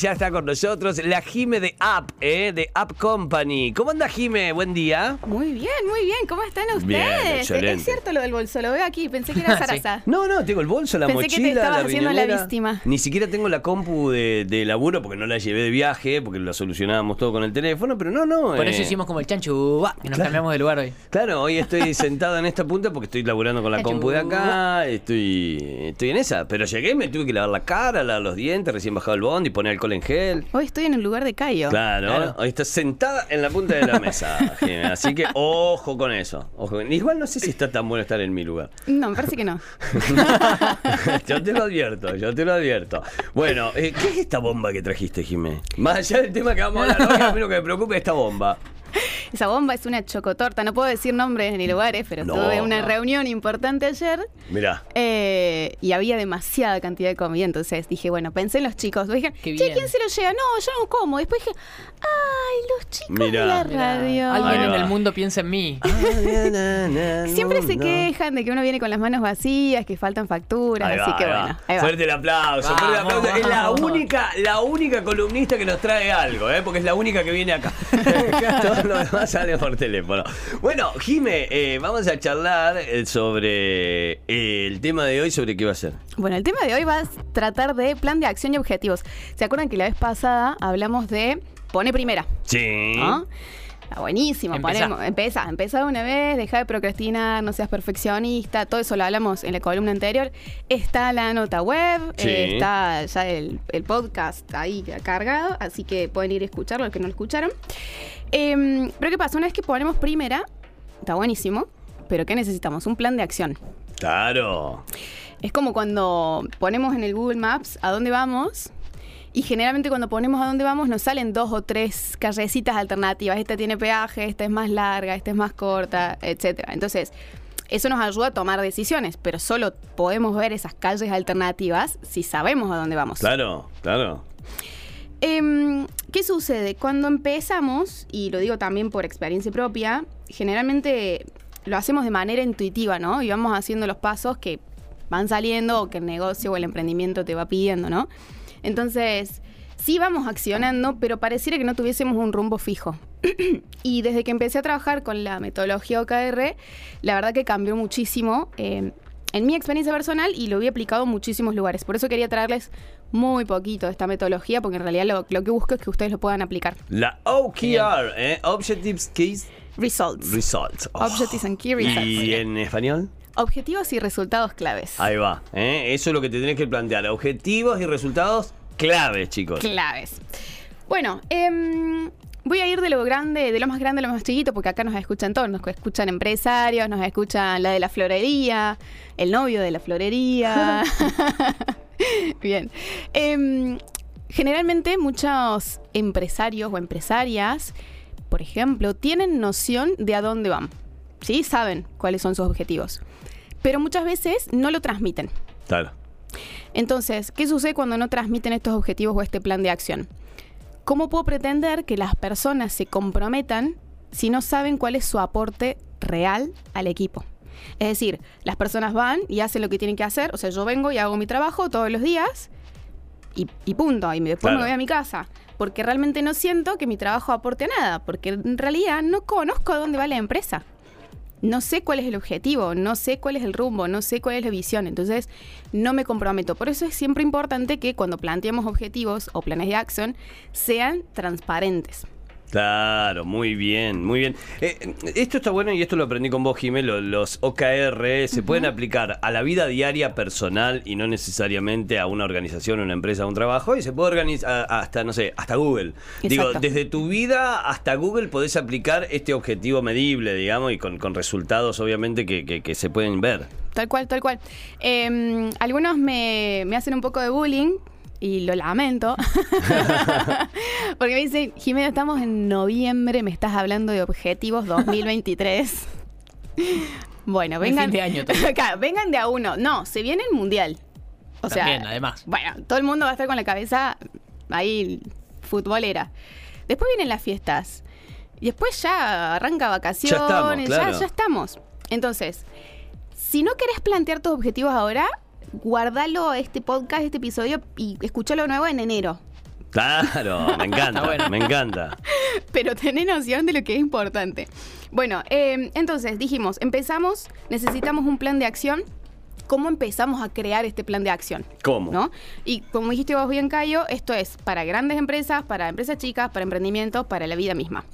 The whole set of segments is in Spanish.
Ya está con nosotros la Jime de App, ¿eh? de App Company. ¿Cómo anda Jime? Buen día. Muy bien, muy bien. ¿Cómo están ustedes? Bien, excelente. Es cierto lo del bolso, lo veo aquí. Pensé que era Sarasa. No, no, tengo el bolso, la Pensé que te mochila, estabas la haciendo la víctima. Ni siquiera tengo la compu de, de laburo porque no la llevé de viaje, porque la solucionábamos todo con el teléfono, pero no, no. Por eh, eso hicimos como el chanchu, va, que nos Claro. cambiamos de lugar hoy. Claro, hoy estoy sentado en esta punta porque estoy laburando con la compu de acá, estoy, estoy en esa. Pero llegué, me tuve que lavar la cara, lavar los dientes, recién bajado el bond y poner alcohol en gel. Hoy estoy en el lugar de Cayo. Claro, Claro. hoy estás sentada en la punta de la mesa, Jimé, así que ojo con eso. Ojo Igual no sé si está tan bueno estar en mi lugar. No, me parece que no. yo te lo advierto, yo te lo advierto. Bueno, eh, ¿qué es esta bomba que trajiste, Jimé? Más allá del tema que vamos a hablar hoy, a mí lo que me preocupa es esta bomba. Esa bomba es una chocotorta. No puedo decir nombres ni lugares, pero No, tuve una no. reunión importante ayer Mirá. eh, y había demasiada cantidad de comida. Entonces dije, bueno, pensé en los chicos. Dije, Qué che, bien. ¿quién se lo lleva? No, yo no como. Después dije, ay, los chicos Mirá. de la Mirá, radio. Alguien en el mundo piensa en mí. Siempre se quejan de que uno viene con las manos vacías, que faltan facturas, Ahí así va, que ahí va. bueno. Ahí va. Fuerte el aplauso, fuerte el aplauso. Es la única, la única columnista que nos trae algo, ¿eh? porque es la única que viene acá. Lo demás sale por teléfono. Bueno, Jime, eh, vamos a charlar eh, sobre eh, el tema de hoy, sobre qué va a ser. Bueno, el tema de hoy va a tratar de plan de acción y objetivos. ¿Se acuerdan que la vez pasada hablamos de pone primera? Sí. ¿no? Está buenísimo. Empezá. ponemos- una vez, deja de procrastinar, no seas perfeccionista, todo eso lo hablamos en la columna anterior. Está la nota web, Sí. eh, está ya el, el podcast ahí cargado, así que pueden ir a escucharlo los que no lo escucharon. Em, pero ¿qué pasa? Una vez que ponemos primera, está buenísimo, pero ¿qué necesitamos? Un plan de acción. Claro. Es como cuando ponemos en el Google Maps a dónde vamos y generalmente cuando ponemos a dónde vamos nos salen dos o tres callecitas alternativas. Esta tiene peaje, esta es más larga, esta es más corta, etcétera. Entonces, eso nos ayuda a tomar decisiones, pero solo podemos ver esas calles alternativas si sabemos a dónde vamos. Claro, claro. Em, ¿Qué sucede? Cuando empezamos, y lo digo también por experiencia propia, generalmente lo hacemos de manera intuitiva, ¿no? Y vamos haciendo los pasos que van saliendo o que el negocio o el emprendimiento te va pidiendo, ¿no? Entonces, sí vamos accionando, pero pareciera que no tuviésemos un rumbo fijo. y desde que empecé a trabajar con la metodología OKR, la verdad que cambió muchísimo eh, en mi experiencia personal y lo vi aplicado en muchísimos lugares. Por eso quería traerles muy poquito de esta metodología, porque en realidad lo, lo que busco es que ustedes lo puedan aplicar. La OKR, ¿eh? Objectives, Keys, Results. Results. Oh. Objectives and Key Results. ¿Y en español? Objetivos y resultados claves. Ahí va. ¿eh? Eso es lo que te tenés que plantear. Objetivos y resultados claves, chicos. Claves. Bueno, em, voy a ir de lo grande, de lo más grande a lo más chiquito, porque acá nos escuchan todos, nos escuchan empresarios, nos escuchan la de la florería, el novio de la florería. Bien. Em, generalmente muchos empresarios o empresarias, por ejemplo, tienen noción de a dónde van. ¿Sí? Saben cuáles son sus objetivos. Pero muchas veces no lo transmiten. Claro. Entonces, ¿qué sucede cuando no transmiten estos objetivos o este plan de acción? ¿Cómo puedo pretender que las personas se comprometan si no saben cuál es su aporte real al equipo? Es decir, las personas van y hacen lo que tienen que hacer, o sea, yo vengo y hago mi trabajo todos los días y, y punto, y después Claro. me voy a mi casa, porque realmente no siento que mi trabajo aporte nada, porque en realidad no conozco a dónde va la empresa no sé cuál es el objetivo, no sé cuál es el rumbo, no sé cuál es la visión, entonces no me comprometo. Por eso es siempre importante que cuando planteemos objetivos o planes de acción sean transparentes. Claro, muy bien, muy bien. Eh, esto está bueno y esto lo aprendí con vos, Jimé. lo- Los OKR se pueden aplicar a la vida diaria personal y no necesariamente a una organización, una empresa, un trabajo. Y se puede organizar hasta, no sé, hasta Google. Digo, desde tu vida hasta Google podés aplicar este objetivo medible, digamos, y con, con resultados, obviamente, que, que- que se pueden ver. Tal cual, tal cual. Eh, algunos me, me hacen un poco de bullying y lo lamento. Porque me dicen, Jimena, estamos en noviembre, me estás hablando de objetivos 2023. bueno, vengan. fin de año vengan de a uno. No, se viene el mundial. O También, sea, además. Bueno, todo el mundo va a estar con la cabeza ahí futbolera. Después vienen las fiestas. Y después ya arranca vacaciones, Ya estamos, claro. ya, ya estamos. Entonces, si no querés plantear tus objetivos ahora, guardalo este podcast, este episodio y escúchalo nuevo en enero. Claro, me encanta, bueno. me encanta. Pero tené noción de lo que es importante. Bueno, eh, entonces dijimos, empezamos, necesitamos un plan de acción. ¿Cómo empezamos a crear este plan de acción? ¿Cómo? ¿No? Y como dijiste vos bien, Cayo, esto es para grandes empresas, para empresas chicas, para emprendimientos, para la vida misma.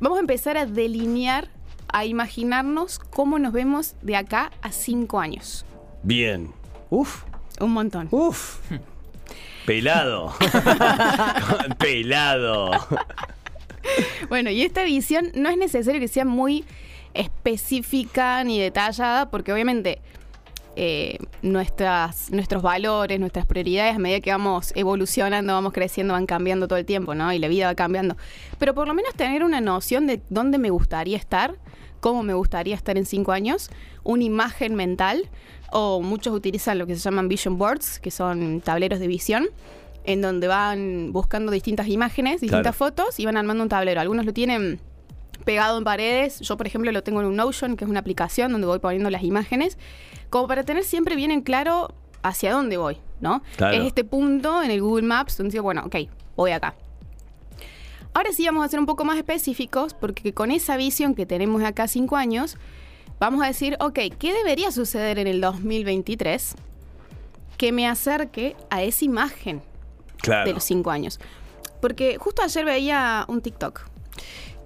Vamos a empezar a delinear, a imaginarnos cómo nos vemos de acá a cinco años. Bien. Uf, Un montón. uf. Pelado. Pelado. Bueno, y esta visión no es necesario que sea muy específica ni detallada, porque obviamente eh, nuestras, nuestros valores, nuestras prioridades, a medida que vamos evolucionando, vamos creciendo, van cambiando todo el tiempo, ¿no? Y la vida va cambiando. Pero por lo menos tener una noción de dónde me gustaría estar, cómo me gustaría estar en cinco años, una imagen mental, o muchos utilizan lo que se llaman vision boards, que son tableros de visión en donde van buscando distintas imágenes, distintas Claro. fotos y van armando un tablero. Algunos lo tienen pegado en paredes. Yo, por ejemplo, lo tengo en un Notion, que es una aplicación donde voy poniendo las imágenes, como para tener siempre bien en claro hacia dónde voy, ¿no? Claro. Es este punto en el Google Maps donde digo, bueno, ok, voy acá. Ahora sí vamos a ser un poco más específicos, porque con esa visión que tenemos acá cinco años, vamos a decir, ok, ¿qué debería suceder en el 2023 que me acerque a esa imagen Claro. de los cinco años. Porque justo ayer veía un TikTok.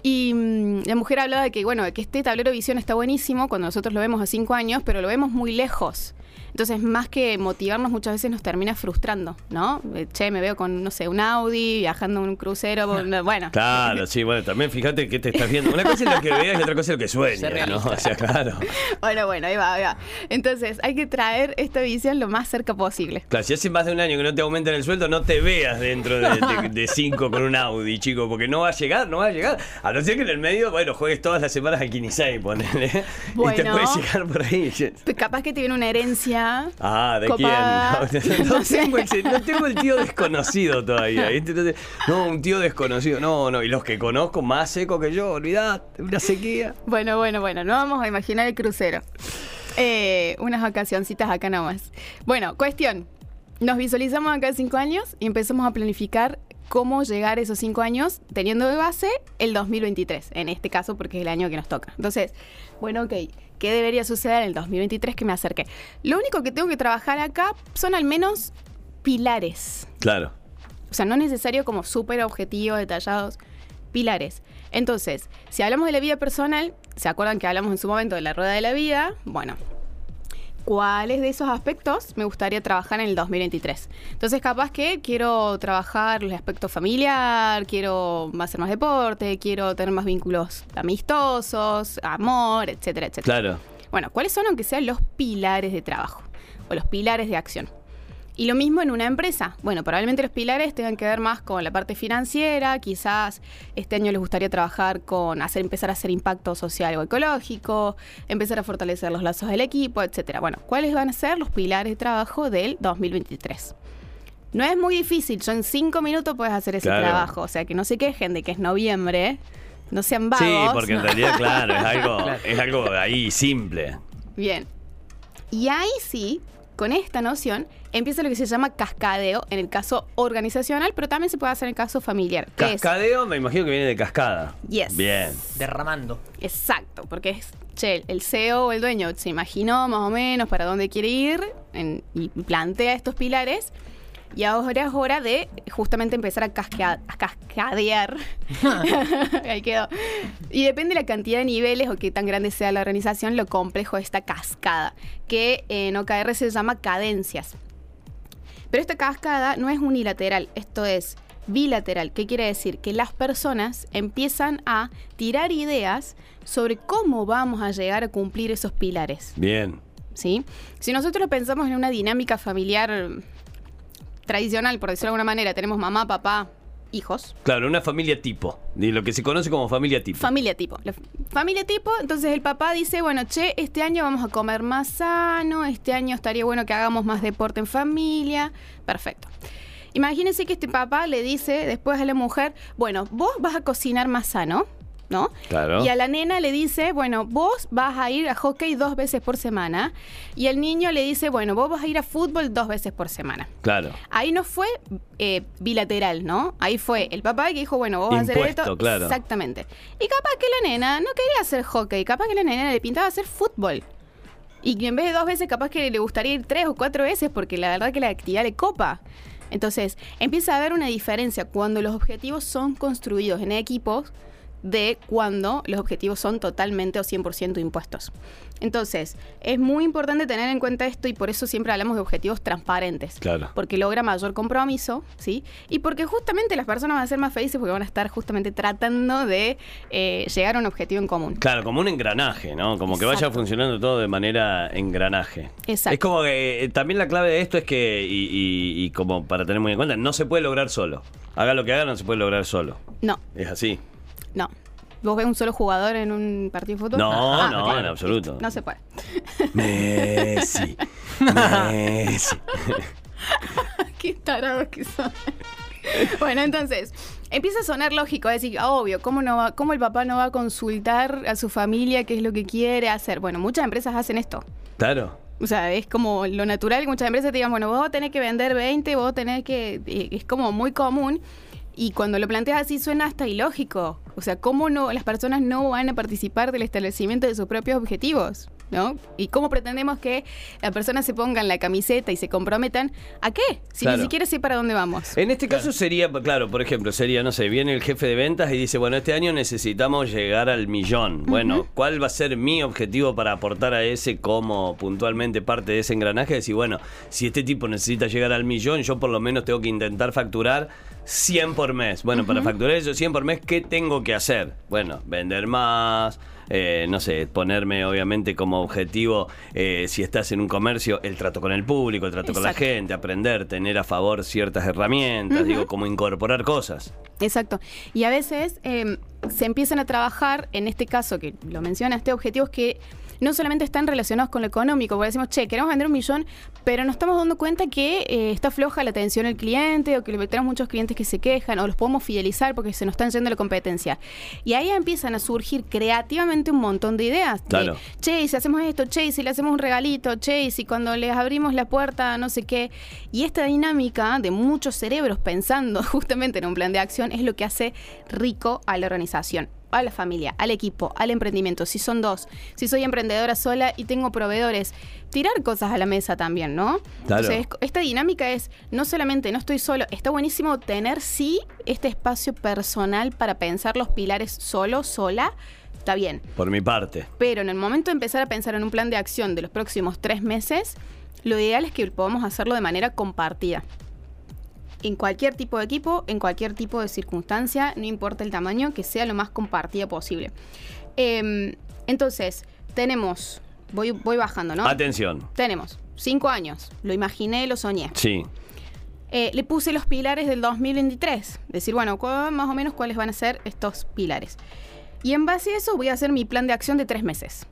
Y mm, la mujer hablaba de que, bueno, de que este tablero de visión está buenísimo cuando nosotros lo vemos a cinco años, pero lo vemos muy lejos. Entonces, más que motivarnos, muchas veces nos termina frustrando, ¿no? Eh, Che, me veo con, no sé, un Audi, viajando en un crucero, bueno. Claro, sí, bueno, también fíjate que te estás viendo. Una cosa es lo que veas y otra cosa es lo que sueñas, ¿no? O sea, claro. Bueno, bueno, ahí va, ahí va. Entonces, hay que traer esta visión lo más cerca posible. Claro, si hace más de un año que no te aumentan el sueldo, no te veas dentro de, de- de cinco con un Audi, chico, porque no va a llegar, no va a llegar. A no ser que en el medio, bueno, juegues todas las semanas al 15, ponele. Y te Bueno. puede llegar por ahí. Capaz que te viene una herencia. Ah, ¿de Copada. quién? No, No sé. tengo el, no tengo el tío desconocido todavía. no, un tío desconocido. No, no. Y los que conozco más seco que yo, olvidate, una sequía. Bueno, bueno, bueno, no vamos a imaginar el crucero. Eh, unas vacacioncitas acá nomás. Bueno, cuestión. Nos visualizamos acá cinco años y empezamos a planificar cómo llegar a esos cinco años teniendo de base el 2023, en este caso porque es el año que nos toca. Entonces, bueno, ok, ¿qué debería suceder en el 2023 que me acerque? Lo único que tengo que trabajar acá son al menos pilares. Claro. O sea, no es necesario como súper objetivos, detallados, pilares. Entonces, si hablamos de la vida personal, ¿se acuerdan que hablamos en su momento de la rueda de la vida? Bueno, ¿cuáles de esos aspectos me gustaría trabajar en el 2023? Entonces, capaz que quiero trabajar los aspectos familiar, quiero hacer más deporte, quiero tener más vínculos amistosos, amor, etcétera, etcétera. Claro. Bueno, ¿cuáles son aunque sean los pilares de trabajo o los pilares de acción? Y lo mismo en una empresa. Bueno, probablemente los pilares tengan que ver más con la parte financiera, quizás este año les gustaría trabajar con hacer empezar a hacer impacto social o ecológico, empezar a fortalecer los lazos del equipo, etcétera. Bueno, ¿cuáles van a ser los pilares de trabajo del 2023? No es muy difícil, yo en cinco minutos puedes hacer ese Claro. trabajo, o sea que no se quejen de que es noviembre, no sean vagos. Sí, porque en realidad, claro, es algo, Claro. es algo ahí simple. Bien. Y ahí sí, con esta noción, empieza lo que se llama cascadeo en el caso organizacional, pero también se puede hacer en el caso familiar. que es- Cascadeo, me imagino que viene de cascada. Yes. Bien. Derramando. exacto, porque es, che, el CEO o el dueño se imaginó más o menos para dónde quiere ir en- y plantea estos pilares. Y ahora es hora de justamente empezar a, casquea- a cascadear. Ahí quedó. Y depende de la cantidad de niveles o qué tan grande sea la organización, lo complejo de esta cascada, que en OKR se llama cadencias. Pero esta cascada no es unilateral, esto es bilateral. ¿Qué quiere decir? Que las personas empiezan a tirar ideas sobre cómo vamos a llegar a cumplir esos pilares. Bien. ¿sí? Si nosotros lo pensamos en una dinámica familiar eh, tradicional, por decirlo de alguna manera, tenemos mamá, papá, hijos. Claro, una familia tipo. De lo que se conoce como familia tipo. Familia tipo. La familia tipo, entonces el papá dice, bueno, che, este año vamos a comer más sano, este año estaría bueno que hagamos más deporte en familia. Perfecto. Imagínense que este papá le dice después a la mujer, bueno, vos vas a cocinar más sano ¿no? Claro. Y a la nena le dice, bueno, vos vas a ir a hockey dos veces por semana. Y el niño le dice, bueno, vos vas a ir a fútbol dos veces por semana. Claro. Ahí no fue eh, bilateral, ¿no? Ahí fue el papá que dijo, bueno, vos vas a hacer esto. claro. Exactamente. Y capaz que la nena no quería hacer hockey, capaz que la nena le pintaba hacer fútbol. Y en vez de dos veces, capaz que le gustaría ir tres o cuatro veces, porque la verdad que la actividad le copa. Entonces, empieza a haber una diferencia cuando los objetivos son construidos en equipos de cuando los objetivos son totalmente o 100% impuestos. Entonces, es muy importante tener en cuenta esto y por eso siempre hablamos de objetivos transparentes. Claro. Porque logra mayor compromiso, ¿sí? Y porque justamente las personas van a ser más felices porque van a estar justamente tratando de eh, llegar a un objetivo en común. Claro, como un engranaje, ¿no? Como que vaya funcionando todo de manera engranaje. Exacto. Es como que eh, también la clave de esto es que, y, y- y como para tener muy en cuenta, no se puede lograr solo. Haga lo que haga, no se puede lograr solo. No, Es así. No. ¿Vos ves un solo jugador en un partido de fútbol? No, Ah, no, en absoluto. No se puede. Messi. Messi. Qué tarados que son. bueno, entonces, empieza a sonar lógico, a decir, obvio, ¿cómo, no va, ¿cómo el papá no va a consultar a su familia qué es lo que quiere hacer? Bueno, muchas empresas hacen esto. Claro. O sea, es como lo natural que muchas empresas te digan, bueno, vos tenés que vender 20, vos tenés que... Es como muy común. Y cuando lo planteas así suena hasta ilógico. O sea, ¿cómo no las personas no van a participar del establecimiento de sus propios objetivos? ¿No? ¿Y cómo pretendemos que las personas se pongan la camiseta y se comprometan a qué? Si Claro. ni siquiera sé para dónde vamos. En este caso sería, claro, por ejemplo, sería, no sé, viene el jefe de ventas y dice, bueno, este año necesitamos llegar al millón. Bueno, ¿cuál va a ser mi objetivo para aportar a ese como puntualmente parte de ese engranaje? Decir, bueno, si este tipo necesita llegar al millón, yo por lo menos tengo que intentar facturar 100 por mes. Bueno, para facturar esos 100 por mes, ¿qué tengo que hacer? Bueno, vender más. Eh, no sé, ponerme obviamente como objetivo, eh, si estás en un comercio, el trato con el público, el trato con la gente, aprender, tener a favor ciertas herramientas, digo, como incorporar cosas. Exacto. Y a veces eh, se empiezan a trabajar, en este caso que lo mencionaste, objetivos que no solamente están relacionados con lo económico, porque decimos, che, queremos vender un millón, pero nos estamos dando cuenta que eh, está floja la atención al cliente o que tenemos muchos clientes que se quejan o los podemos fidelizar porque se nos están yendo la competencia. Y ahí empiezan a surgir creativamente un montón de ideas. de, Claro. che, y si hacemos esto, che, y si le hacemos un regalito, che, y si cuando les abrimos la puerta, no sé qué. Y esta dinámica de muchos cerebros pensando justamente en un plan de acción es lo que hace rico a la organización a la familia, al equipo, al emprendimiento, si son dos, si soy emprendedora sola y tengo proveedores, tirar cosas a la mesa también, ¿no? Claro. Entonces, esta dinámica es, no solamente no estoy solo, está buenísimo tener sí este espacio personal para pensar los pilares solo, sola, está bien. Por mi parte. Pero en el momento de empezar a pensar en un plan de acción de los próximos tres meses, lo ideal es que podamos hacerlo de manera compartida. En cualquier tipo de equipo, en cualquier tipo de circunstancia, no importa el tamaño, que sea lo más compartida posible. Em, entonces, tenemos, voy, voy bajando, ¿no? Atención. Tenemos cinco años, lo imaginé, lo soñé. Sí. Eh, le puse los pilares del 2023. Decir, bueno, más o menos cuáles van a ser estos pilares. Y en base a eso voy a hacer mi plan de acción de tres meses.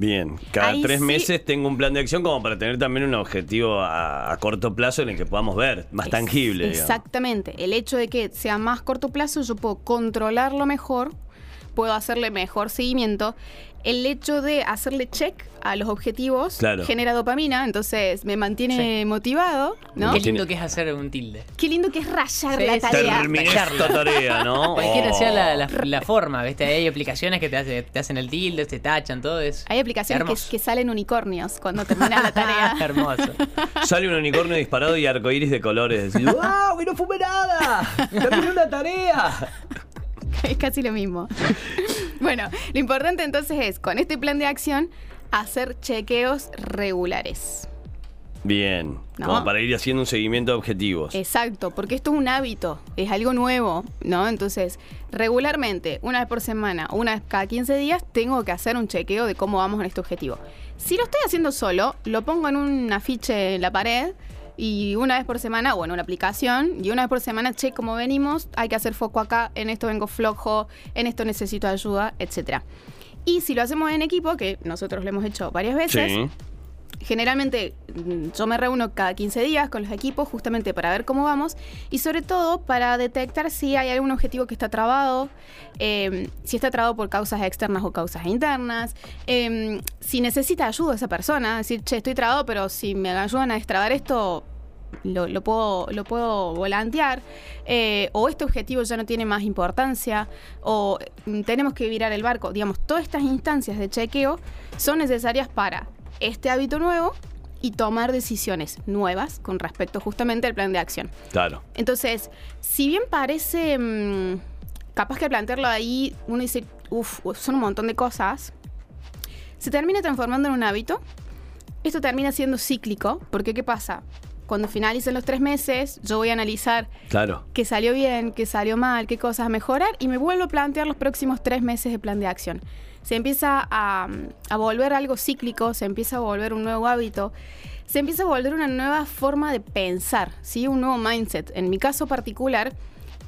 Bien. Cada Ahí tres sí. meses tengo un plan de acción como para tener también un objetivo a, a corto plazo en el que podamos ver, más Es- tangible. digamos. Exactamente. El hecho de que sea más corto plazo, yo puedo controlarlo mejor, puedo hacerle mejor seguimiento. El hecho de hacerle check a los objetivos Claro. genera dopamina, entonces me mantiene motivado, ¿no? Qué lindo que es hacer un tilde. Qué lindo que es rayar Sí, la sí. tarea. Terminé esta tarea, ¿no? Cualquiera Oh. sea la, la- la forma, ¿viste? Hay aplicaciones que te, hace- te hacen el tilde, te tachan, todo eso. Hay aplicaciones que, salen unicornios cuando termina la tarea. Hermoso. Sale un unicornio disparado y arcoíris de colores. Decís, ¡Wow! ¡Y no fumé nada! ¡Terminé una tarea! es casi lo mismo. bueno, lo importante entonces es, con este plan de acción, hacer chequeos regulares. Bien. No. Como para ir haciendo un seguimiento de objetivos. Exacto, porque esto es un hábito, es algo nuevo, ¿no? Entonces, regularmente, una vez por semana, una vez cada 15 días, tengo que hacer un chequeo de cómo vamos en este objetivo. Si lo estoy haciendo solo, lo pongo en un afiche en la pared y una vez por semana, o en una aplicación, y una vez por semana, che, cómo venimos, hay que hacer foco acá, en esto vengo flojo, en esto necesito ayuda, etcétera. Y si lo hacemos en equipo, que nosotros lo hemos hecho varias veces, Sí. generalmente mm, yo me reúno cada 15 días con los equipos justamente para ver cómo vamos y sobre todo para detectar si hay algún objetivo que está trabado, eh, si está trabado por causas externas o causas internas, eh, si necesita ayuda esa persona, decir, che, estoy trabado, pero si me ayudan a destrabar esto, lo, lo puedo, lo puedo volantear, eh, o este objetivo ya no tiene más importancia, o mm, tenemos que virar el barco. Digamos, todas estas instancias de chequeo son necesarias para este hábito nuevo y tomar decisiones nuevas con respecto justamente al plan de acción. Claro. Entonces, si bien parece mm, capaz que plantearlo ahí, uno dice, uff, son un montón de cosas, se termina transformando en un hábito. Esto termina siendo cíclico, porque ¿qué pasa? Cuando finalicen los tres meses, yo voy a analizar Claro. qué salió bien, qué salió mal, qué cosas mejorar y me vuelvo a plantear los próximos tres meses de plan de acción. Se empieza a, a volver algo cíclico, se empieza a volver un nuevo hábito, se empieza a volver una nueva forma de pensar, ¿sí? un nuevo mindset. En mi caso particular,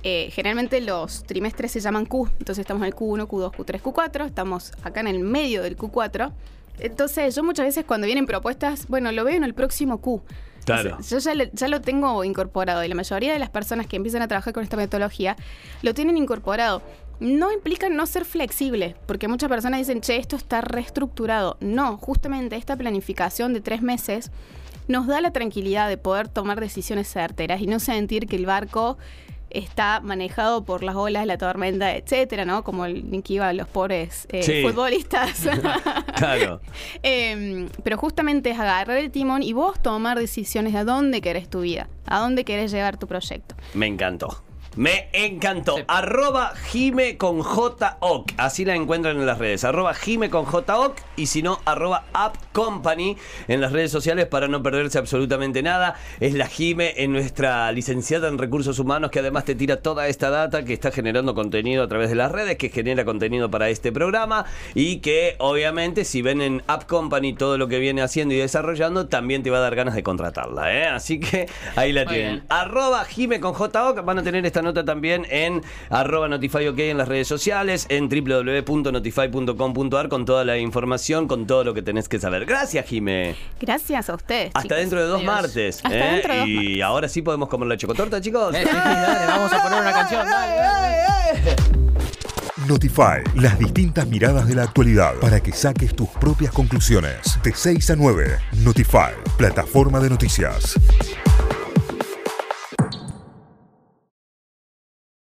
eh, generalmente los trimestres se llaman Q, entonces estamos en el Q1, Q2, Q3, Q4, estamos acá en el medio del Q4. Entonces yo muchas veces cuando vienen propuestas, bueno, lo veo en el próximo Q. Claro. Yo ya, ya lo tengo incorporado y la mayoría de las personas que empiezan a trabajar con esta metodología lo tienen incorporado. No implica no ser flexible, porque muchas personas dicen, che, esto está reestructurado. No, justamente esta planificación de tres meses nos da la tranquilidad de poder tomar decisiones certeras y no sentir que el barco está manejado por las olas, la tormenta, etcétera, ¿no? Como el que iba a los pobres eh, Sí. futbolistas. Claro. Em, pero justamente es agarrar el timón y vos tomar decisiones de a dónde querés tu vida, a dónde querés llevar tu proyecto. Me encantó. Me encantó. Sí. Arroba Jime con J-Oc. Así la encuentran en las redes. Arroba Jime con J-Oc. Y si no, arroba App Company en las redes sociales para no perderse absolutamente nada. Es la Jime, en nuestra licenciada en recursos humanos, que además te tira toda esta data que está generando contenido a través de las redes, que genera contenido para este programa. Y que obviamente, si ven en App Company todo lo que viene haciendo y desarrollando, también te va a dar ganas de contratarla. ¿eh? Así que ahí la Muy tienen. bien. Arroba Jime con JOC. Van a tener esta nota también en arroba NotifyOK en las redes sociales, en www.notify.com.ar con toda la información, con todo lo que tenés que saber. Gracias, Jime. Gracias a ustedes. Hasta chicos. dentro de dos Adiós. martes. Hasta ¿eh? dentro de dos y martes. ahora sí podemos comer la chocotorta, chicos. Eh, sí, sí, dale, vamos a poner una canción. dale, dale. Notify, las distintas miradas de la actualidad para que saques tus propias conclusiones. De 6 a 9, Notify, plataforma de noticias.